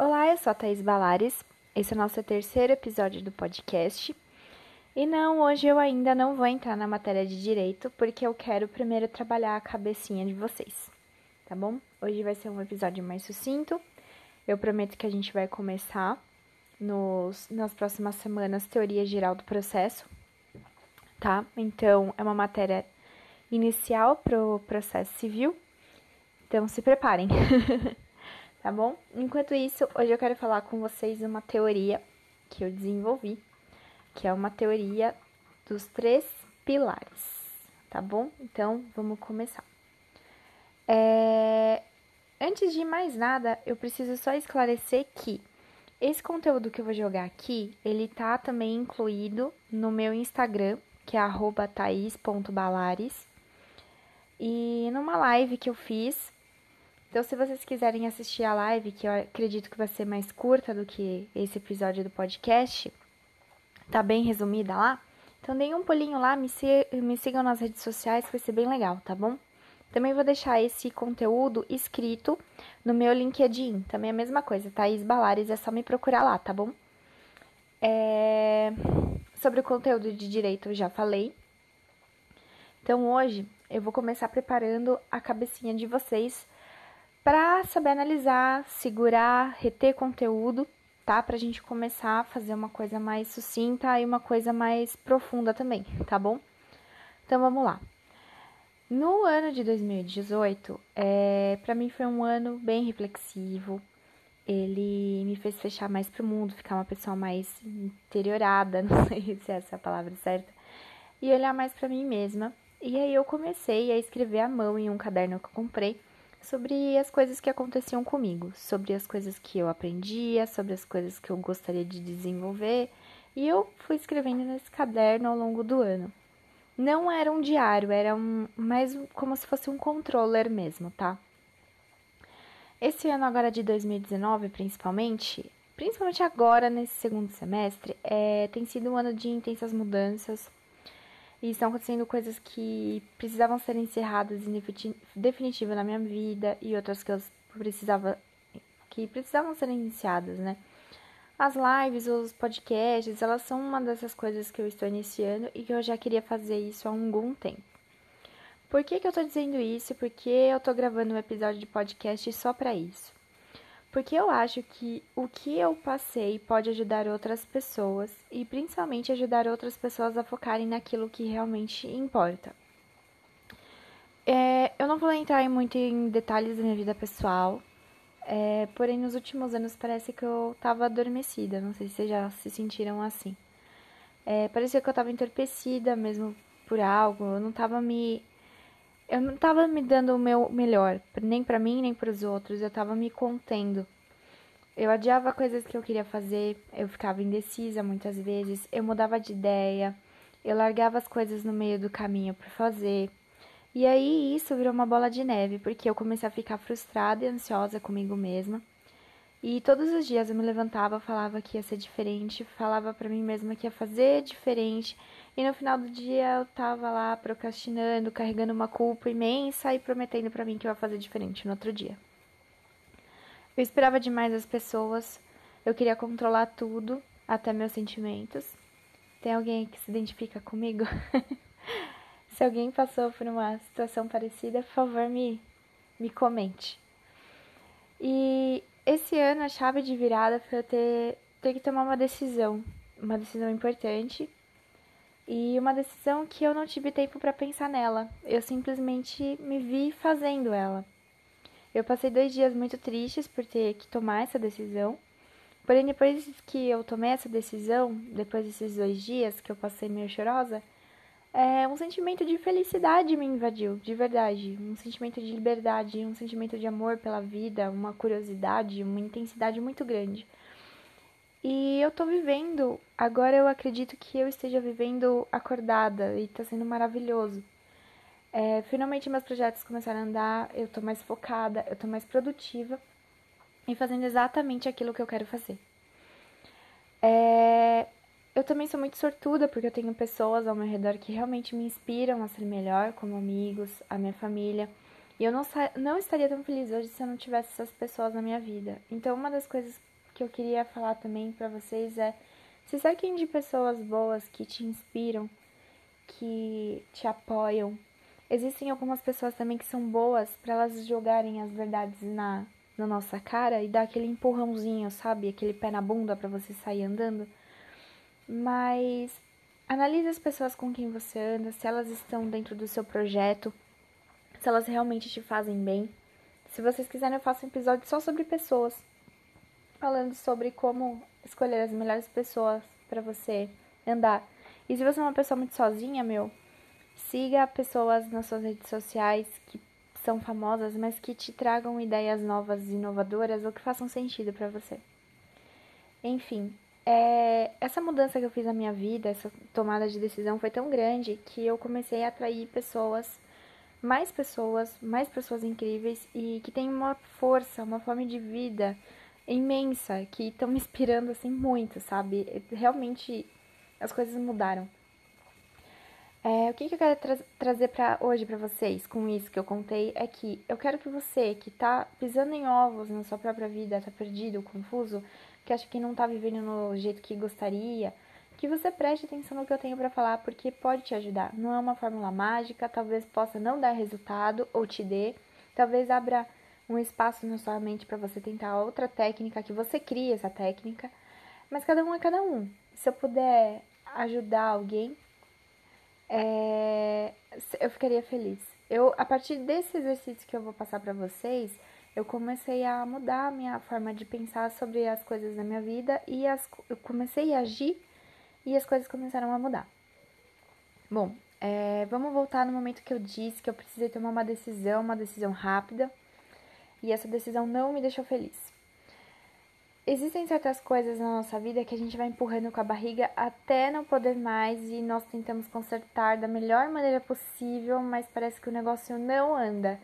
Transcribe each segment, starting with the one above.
Olá, eu sou a Thaís Balares. Esse é o nosso terceiro episódio do podcast. E não, hoje eu ainda não vou entrar na matéria de direito, porque eu quero primeiro trabalhar a cabecinha de vocês, tá bom? Hoje vai ser um episódio mais sucinto. Eu prometo que a gente vai começar nos, nas próximas semanas teoria geral do processo, tá? Então, é uma matéria inicial pro processo civil. Então, se preparem. tá bom? Enquanto isso, hoje eu quero falar com vocês uma teoria que eu desenvolvi, que é uma teoria dos três pilares, tá bom? Então, vamos começar. É... Antes de mais nada, eu preciso só esclarecer que esse conteúdo que eu vou jogar aqui, ele tá também incluído no meu Instagram, que é @thais.balares, e numa live que eu fiz então, se vocês quiserem assistir a live, que eu acredito que vai ser mais curta do que esse episódio do podcast, tá bem resumida lá. Então, deem um pulinho lá, me, me sigam nas redes sociais, que vai ser bem legal, tá bom? Também vou deixar esse conteúdo escrito no meu LinkedIn. Também é a mesma coisa, Thaís Balares, é só me procurar lá, tá bom? É... Sobre o conteúdo de direito eu já falei. Então hoje eu vou começar preparando a cabecinha de vocês para saber analisar, segurar, reter conteúdo, tá? Pra gente começar a fazer uma coisa mais sucinta e uma coisa mais profunda também, tá bom? Então vamos lá. No ano de 2018, é, para mim foi um ano bem reflexivo. Ele me fez fechar mais pro mundo, ficar uma pessoa mais interiorada, não sei se é essa a palavra certa, e olhar mais para mim mesma. E aí eu comecei a escrever à mão em um caderno que eu comprei sobre as coisas que aconteciam comigo, sobre as coisas que eu aprendia, sobre as coisas que eu gostaria de desenvolver, e eu fui escrevendo nesse caderno ao longo do ano. Não era um diário, era um, mais como se fosse um controller mesmo, tá? Esse ano agora de 2019, principalmente, principalmente agora nesse segundo semestre, é, tem sido um ano de intensas mudanças, e estão acontecendo coisas que precisavam ser encerradas em definitivo na minha vida e outras que eu precisava que precisavam ser iniciadas, né? As lives, os podcasts, elas são uma dessas coisas que eu estou iniciando e que eu já queria fazer isso há algum tempo. Por que, que eu estou dizendo isso? Porque eu estou gravando um episódio de podcast só para isso. Porque eu acho que o que eu passei pode ajudar outras pessoas e principalmente ajudar outras pessoas a focarem naquilo que realmente importa. É, eu não vou entrar muito em detalhes da minha vida pessoal, é, porém nos últimos anos parece que eu estava adormecida, não sei se vocês já se sentiram assim. É, parecia que eu estava entorpecida mesmo por algo, eu não estava me eu não estava me dando o meu melhor, nem para mim, nem para os outros, eu estava me contendo. Eu adiava coisas que eu queria fazer, eu ficava indecisa muitas vezes, eu mudava de ideia, eu largava as coisas no meio do caminho para fazer. E aí isso virou uma bola de neve, porque eu comecei a ficar frustrada e ansiosa comigo mesma. E todos os dias eu me levantava, falava que ia ser diferente, falava para mim mesma que ia fazer diferente, e no final do dia eu tava lá procrastinando, carregando uma culpa imensa e prometendo para mim que eu ia fazer diferente no outro dia. Eu esperava demais as pessoas, eu queria controlar tudo, até meus sentimentos. Tem alguém que se identifica comigo? se alguém passou por uma situação parecida, por favor, me, me comente. E esse ano a chave de virada foi eu ter, ter que tomar uma decisão, uma decisão importante e uma decisão que eu não tive tempo para pensar nela. Eu simplesmente me vi fazendo ela. Eu passei dois dias muito tristes por ter que tomar essa decisão. Porém, depois que eu tomei essa decisão, depois desses dois dias que eu passei meio chorosa, é, um sentimento de felicidade me invadiu, de verdade. Um sentimento de liberdade, um sentimento de amor pela vida, uma curiosidade, uma intensidade muito grande. E eu tô vivendo, agora eu acredito que eu esteja vivendo acordada e tá sendo maravilhoso. É, finalmente meus projetos começaram a andar, eu tô mais focada, eu tô mais produtiva e fazendo exatamente aquilo que eu quero fazer. É, eu também sou muito sortuda porque eu tenho pessoas ao meu redor que realmente me inspiram a ser melhor, como amigos, a minha família. E eu não, não estaria tão feliz hoje se eu não tivesse essas pessoas na minha vida. Então, uma das coisas que eu queria falar também para vocês é: se cerquem de pessoas boas que te inspiram, que te apoiam. Existem algumas pessoas também que são boas para elas jogarem as verdades na, na nossa cara e dar aquele empurrãozinho, sabe? Aquele pé na bunda para você sair andando. Mas analise as pessoas com quem você anda, se elas estão dentro do seu projeto, se elas realmente te fazem bem. Se vocês quiserem, eu faço um episódio só sobre pessoas, falando sobre como escolher as melhores pessoas para você andar. E se você é uma pessoa muito sozinha, meu, siga pessoas nas suas redes sociais que são famosas, mas que te tragam ideias novas, inovadoras ou que façam sentido para você. Enfim, é, essa mudança que eu fiz na minha vida, essa tomada de decisão foi tão grande que eu comecei a atrair pessoas, mais pessoas, mais pessoas incríveis e que têm uma força, uma fome de vida imensa, que estão me inspirando assim muito, sabe? Realmente as coisas mudaram. É, o que, que, eu quero tra trazer para hoje para vocês com isso que eu contei é que eu quero que você que tá pisando em ovos na sua própria vida, tá perdido, confuso, que acha que não tá vivendo no jeito que gostaria, que você preste atenção no que eu tenho para falar, porque pode te ajudar. Não é uma fórmula mágica, talvez possa não dar resultado ou te dê, talvez abra um espaço na sua mente para você tentar outra técnica, que você crie essa técnica, mas cada um é cada um. Se eu puder ajudar alguém, é, eu ficaria feliz. Eu, a partir desse exercício que eu vou passar para vocês, eu comecei a mudar a minha forma de pensar sobre as coisas da minha vida e as, eu comecei a agir e as coisas começaram a mudar. Bom, é, vamos voltar no momento que eu disse que eu precisei tomar uma decisão, uma decisão rápida, e essa decisão não me deixou feliz existem certas coisas na nossa vida que a gente vai empurrando com a barriga até não poder mais e nós tentamos consertar da melhor maneira possível, mas parece que o negócio não anda.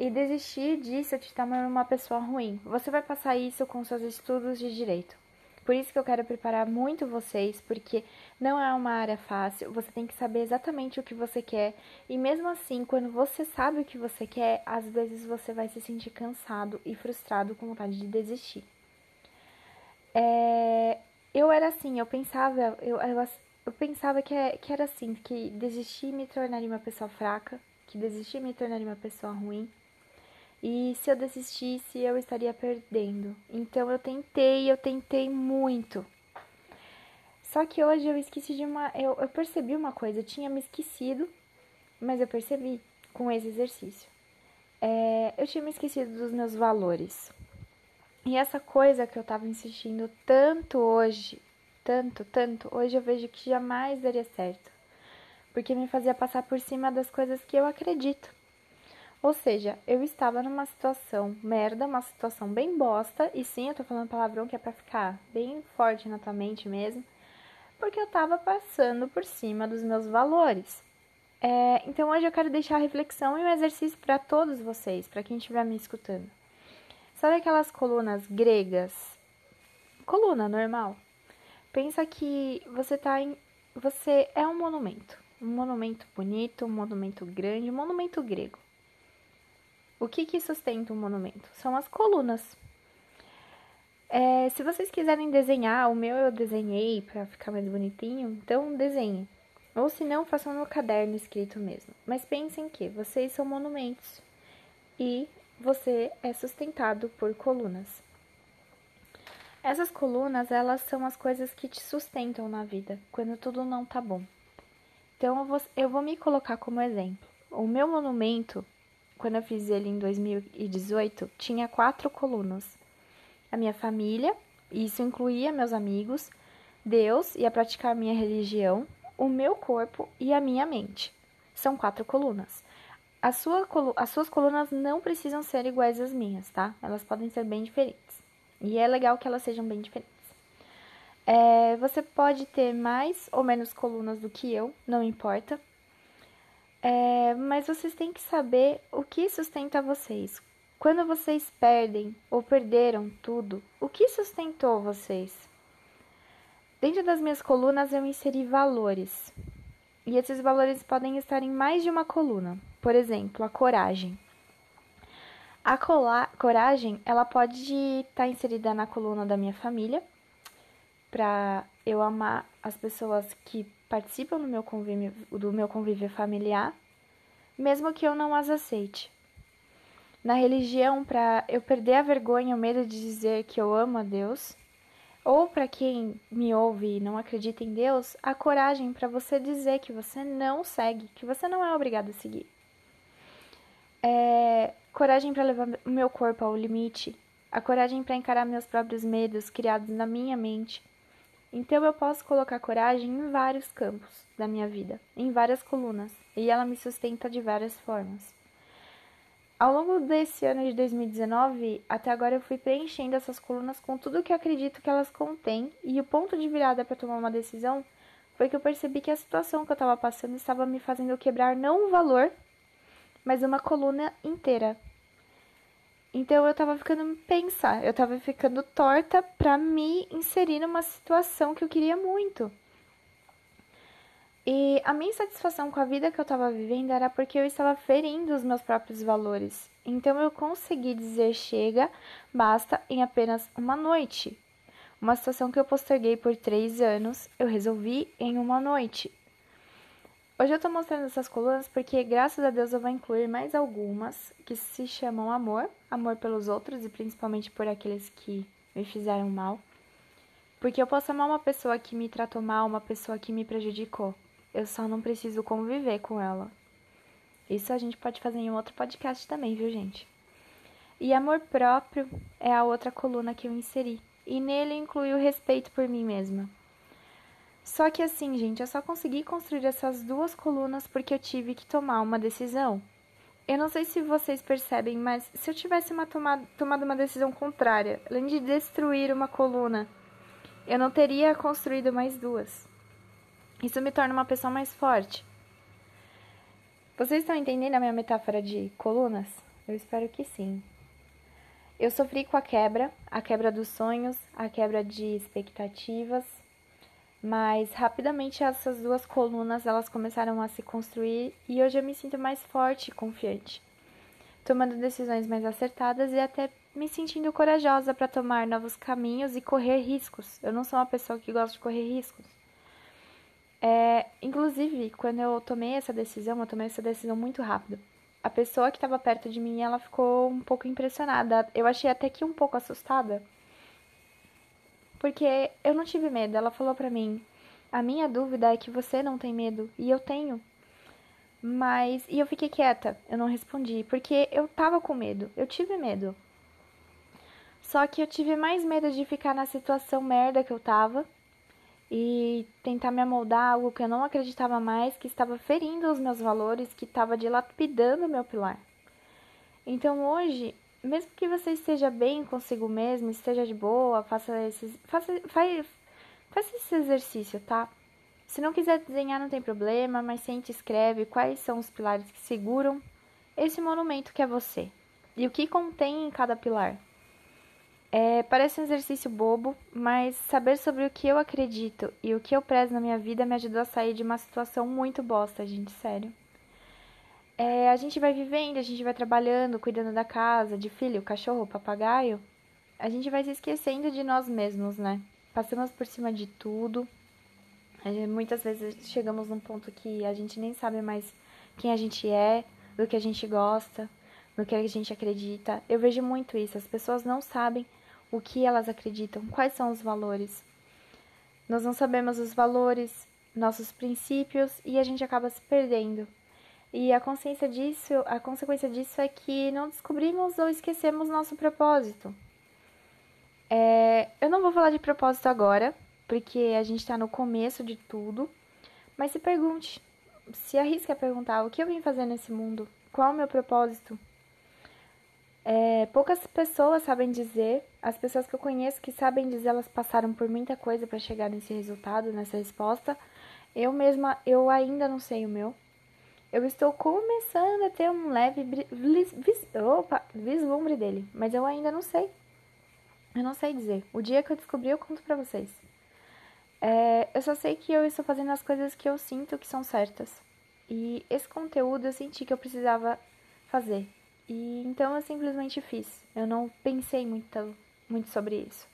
E desistir disso te torna uma pessoa ruim. Você vai passar isso com seus estudos de direito. Por isso que eu quero preparar muito vocês, porque não é uma área fácil, você tem que saber exatamente o que você quer. E mesmo assim, quando você sabe o que você quer, às vezes você vai se sentir cansado e frustrado com vontade de desistir. É, eu era assim, eu pensava, eu, eu, eu pensava que, é, que era assim, que desistir me tornaria uma pessoa fraca, que desistir me tornaria uma pessoa ruim. E se eu desistisse, eu estaria perdendo. Então eu tentei, eu tentei muito. Só que hoje eu esqueci de uma. Eu, eu percebi uma coisa, eu tinha me esquecido, mas eu percebi com esse exercício. É, eu tinha me esquecido dos meus valores. E essa coisa que eu tava insistindo tanto hoje, tanto, tanto, hoje eu vejo que jamais daria certo. Porque me fazia passar por cima das coisas que eu acredito. Ou seja, eu estava numa situação merda, uma situação bem bosta, e sim, eu tô falando palavrão que é pra ficar bem forte na tua mente mesmo, porque eu tava passando por cima dos meus valores. É, então hoje eu quero deixar a reflexão e um exercício para todos vocês, para quem estiver me escutando. Sabe aquelas colunas gregas? Coluna normal. Pensa que você tá em você é um monumento, um monumento bonito, um monumento grande, um monumento grego. O que que sustenta um monumento? São as colunas. É, se vocês quiserem desenhar, o meu eu desenhei para ficar mais bonitinho, então desenhe. Ou se não, façam no caderno escrito mesmo. Mas pensem que vocês são monumentos e você é sustentado por colunas. Essas colunas, elas são as coisas que te sustentam na vida, quando tudo não tá bom. Então, eu vou, eu vou me colocar como exemplo. O meu monumento, quando eu fiz ele em 2018, tinha quatro colunas. A minha família, isso incluía meus amigos, Deus e a praticar a minha religião, o meu corpo e a minha mente. São quatro colunas. A sua, as suas colunas não precisam ser iguais às minhas, tá? Elas podem ser bem diferentes. E é legal que elas sejam bem diferentes. É, você pode ter mais ou menos colunas do que eu, não importa. É, mas vocês têm que saber o que sustenta vocês. Quando vocês perdem ou perderam tudo, o que sustentou vocês? Dentro das minhas colunas eu inseri valores. E esses valores podem estar em mais de uma coluna. Por exemplo, a coragem. A coragem, ela pode estar inserida na coluna da minha família, para eu amar as pessoas que participam do meu convívio, do meu convívio familiar, mesmo que eu não as aceite. Na religião, para eu perder a vergonha, o medo de dizer que eu amo a Deus, ou para quem me ouve e não acredita em Deus, a coragem para você dizer que você não segue, que você não é obrigado a seguir. É, coragem para levar o meu corpo ao limite, a coragem para encarar meus próprios medos criados na minha mente. Então eu posso colocar coragem em vários campos da minha vida, em várias colunas, e ela me sustenta de várias formas. Ao longo desse ano de 2019, até agora eu fui preenchendo essas colunas com tudo que eu acredito que elas contêm, e o ponto de virada para tomar uma decisão foi que eu percebi que a situação que eu estava passando estava me fazendo quebrar não um valor, mas uma coluna inteira. Então eu tava ficando pensar, eu tava ficando torta para me inserir numa situação que eu queria muito. E a minha insatisfação com a vida que eu estava vivendo era porque eu estava ferindo os meus próprios valores. Então eu consegui dizer chega, basta em apenas uma noite. Uma situação que eu posterguei por três anos, eu resolvi em uma noite. Hoje eu estou mostrando essas colunas porque, graças a Deus, eu vou incluir mais algumas que se chamam amor, amor pelos outros e principalmente por aqueles que me fizeram mal. Porque eu posso amar uma pessoa que me tratou mal, uma pessoa que me prejudicou. Eu só não preciso conviver com ela. Isso a gente pode fazer em um outro podcast também, viu, gente? E amor próprio é a outra coluna que eu inseri. E nele inclui o respeito por mim mesma. Só que assim, gente, eu só consegui construir essas duas colunas porque eu tive que tomar uma decisão. Eu não sei se vocês percebem, mas se eu tivesse uma tomado, tomado uma decisão contrária, além de destruir uma coluna, eu não teria construído mais duas. Isso me torna uma pessoa mais forte. Vocês estão entendendo a minha metáfora de colunas? Eu espero que sim. Eu sofri com a quebra, a quebra dos sonhos, a quebra de expectativas, mas rapidamente essas duas colunas elas começaram a se construir e hoje eu me sinto mais forte e confiante, tomando decisões mais acertadas e até me sentindo corajosa para tomar novos caminhos e correr riscos. Eu não sou uma pessoa que gosta de correr riscos. É, inclusive, quando eu tomei essa decisão, eu tomei essa decisão muito rápido. A pessoa que estava perto de mim, ela ficou um pouco impressionada. Eu achei até que um pouco assustada porque eu não tive medo. Ela falou para mim: "A minha dúvida é que você não tem medo e eu tenho". Mas e eu fiquei quieta. Eu não respondi porque eu tava com medo. Eu tive medo. Só que eu tive mais medo de ficar na situação merda que eu tava e tentar me amoldar algo que eu não acreditava mais, que estava ferindo os meus valores, que estava dilapidando o meu pilar. Então hoje mesmo que você esteja bem consigo mesmo, esteja de boa, faça esses, faça, faz, faça esse exercício, tá? Se não quiser desenhar, não tem problema, mas sente escreve quais são os pilares que seguram esse monumento que é você e o que contém em cada pilar. É, parece um exercício bobo, mas saber sobre o que eu acredito e o que eu prezo na minha vida me ajudou a sair de uma situação muito bosta, gente, sério é, a gente vai vivendo, a gente vai trabalhando, cuidando da casa, de filho, cachorro, papagaio, a gente vai se esquecendo de nós mesmos, né? Passamos por cima de tudo. Muitas vezes chegamos num ponto que a gente nem sabe mais quem a gente é, do que a gente gosta, do que a gente acredita. Eu vejo muito isso. As pessoas não sabem o que elas acreditam, quais são os valores. Nós não sabemos os valores, nossos princípios e a gente acaba se perdendo. E a consciência disso, a consequência disso é que não descobrimos ou esquecemos nosso propósito. É, eu não vou falar de propósito agora, porque a gente está no começo de tudo, mas se pergunte, se arrisque a perguntar o que eu vim fazer nesse mundo, qual é o meu propósito. É, poucas pessoas sabem dizer, as pessoas que eu conheço que sabem dizer, elas passaram por muita coisa para chegar nesse resultado, nessa resposta. Eu mesma, eu ainda não sei o meu eu estou começando a ter um leve vis, opa, vislumbre dele, mas eu ainda não sei. Eu não sei dizer. O dia que eu descobri, eu conto pra vocês. É, eu só sei que eu estou fazendo as coisas que eu sinto que são certas. E esse conteúdo eu senti que eu precisava fazer. E então eu simplesmente fiz. Eu não pensei muito, muito sobre isso.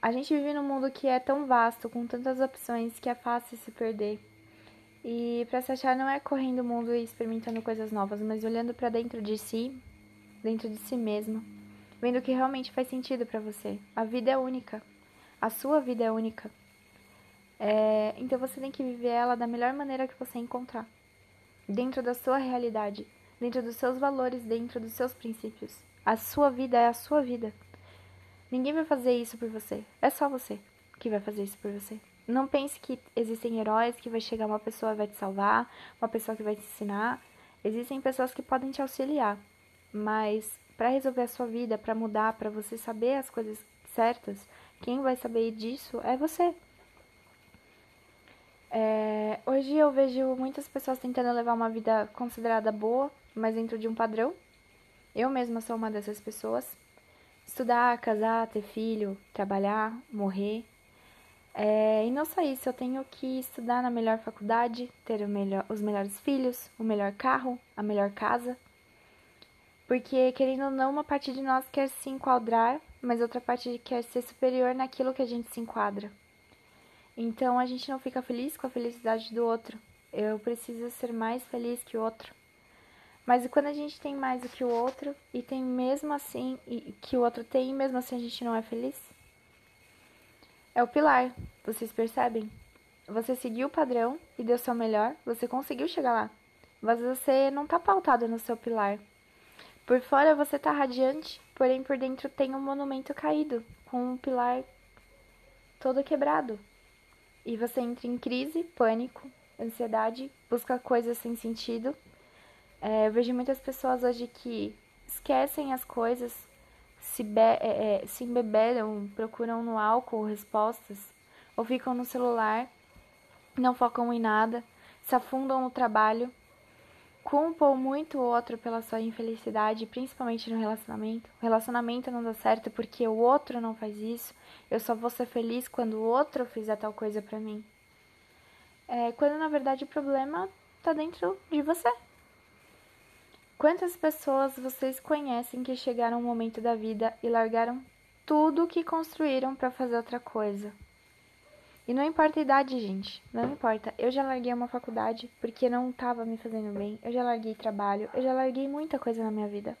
A gente vive num mundo que é tão vasto, com tantas opções, que é fácil se perder. E para se achar não é correndo o mundo e experimentando coisas novas, mas olhando para dentro de si, dentro de si mesmo, vendo o que realmente faz sentido para você. A vida é única. A sua vida é única. É, então você tem que viver ela da melhor maneira que você encontrar. Dentro da sua realidade, dentro dos seus valores, dentro dos seus princípios. A sua vida é a sua vida. Ninguém vai fazer isso por você. É só você que vai fazer isso por você. Não pense que existem heróis que vai chegar uma pessoa vai te salvar, uma pessoa que vai te ensinar. Existem pessoas que podem te auxiliar, mas para resolver a sua vida, para mudar, para você saber as coisas certas, quem vai saber disso é você. É, hoje eu vejo muitas pessoas tentando levar uma vida considerada boa, mas dentro de um padrão. Eu mesma sou uma dessas pessoas. Estudar, casar, ter filho, trabalhar, morrer. É, e não só isso, eu tenho que estudar na melhor faculdade, ter melhor, os melhores filhos, o melhor carro, a melhor casa. Porque, querendo ou não, uma parte de nós quer se enquadrar, mas outra parte quer ser superior naquilo que a gente se enquadra. Então a gente não fica feliz com a felicidade do outro. Eu preciso ser mais feliz que o outro. Mas quando a gente tem mais do que o outro e tem mesmo assim e que o outro tem mesmo assim a gente não é feliz? É o pilar, vocês percebem? Você seguiu o padrão e deu seu melhor, você conseguiu chegar lá. Mas você não tá pautado no seu pilar. Por fora você tá radiante, porém por dentro tem um monumento caído, com um pilar todo quebrado. E você entra em crise, pânico, ansiedade, busca coisas sem sentido é, eu vejo muitas pessoas hoje que esquecem as coisas, se, é, é, se embeberam, procuram no álcool respostas, ou ficam no celular, não focam em nada, se afundam no trabalho, culpam muito o outro pela sua infelicidade, principalmente no relacionamento. O relacionamento não dá certo porque o outro não faz isso. Eu só vou ser feliz quando o outro fizer tal coisa pra mim. É, quando na verdade o problema tá dentro de você. Quantas pessoas vocês conhecem que chegaram um momento da vida e largaram tudo o que construíram para fazer outra coisa? E não importa a idade, gente, não importa. Eu já larguei uma faculdade porque não estava me fazendo bem. Eu já larguei trabalho, eu já larguei muita coisa na minha vida.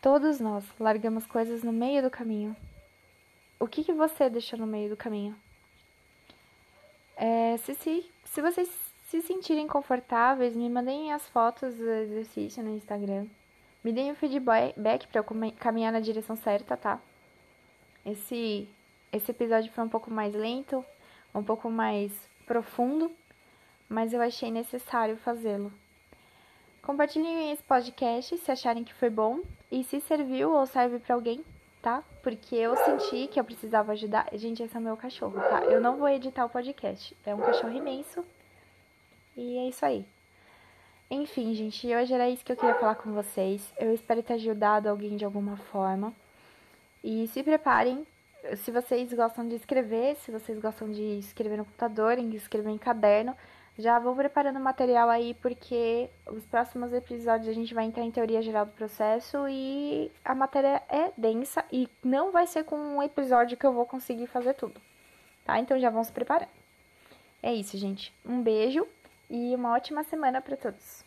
Todos nós largamos coisas no meio do caminho. O que, que você deixou no meio do caminho? É, se, se, se vocês se sentirem confortáveis, me mandem as fotos do exercício no Instagram. Me deem o feedback para eu caminhar na direção certa, tá? Esse, esse episódio foi um pouco mais lento, um pouco mais profundo, mas eu achei necessário fazê-lo. Compartilhem esse podcast se acharem que foi bom e se serviu ou serve para alguém, tá? Porque eu senti que eu precisava ajudar. Gente, esse é o meu cachorro, tá? Eu não vou editar o podcast. É um cachorro imenso e é isso aí. Enfim, gente, hoje era isso que eu queria falar com vocês. Eu espero ter ajudado alguém de alguma forma. E se preparem, se vocês gostam de escrever, se vocês gostam de escrever no computador, em escrever em caderno, já vou preparando material aí, porque os próximos episódios a gente vai entrar em teoria geral do processo e a matéria é densa e não vai ser com um episódio que eu vou conseguir fazer tudo, tá? Então já vão se preparando. É isso, gente. Um beijo e uma ótima semana para todos.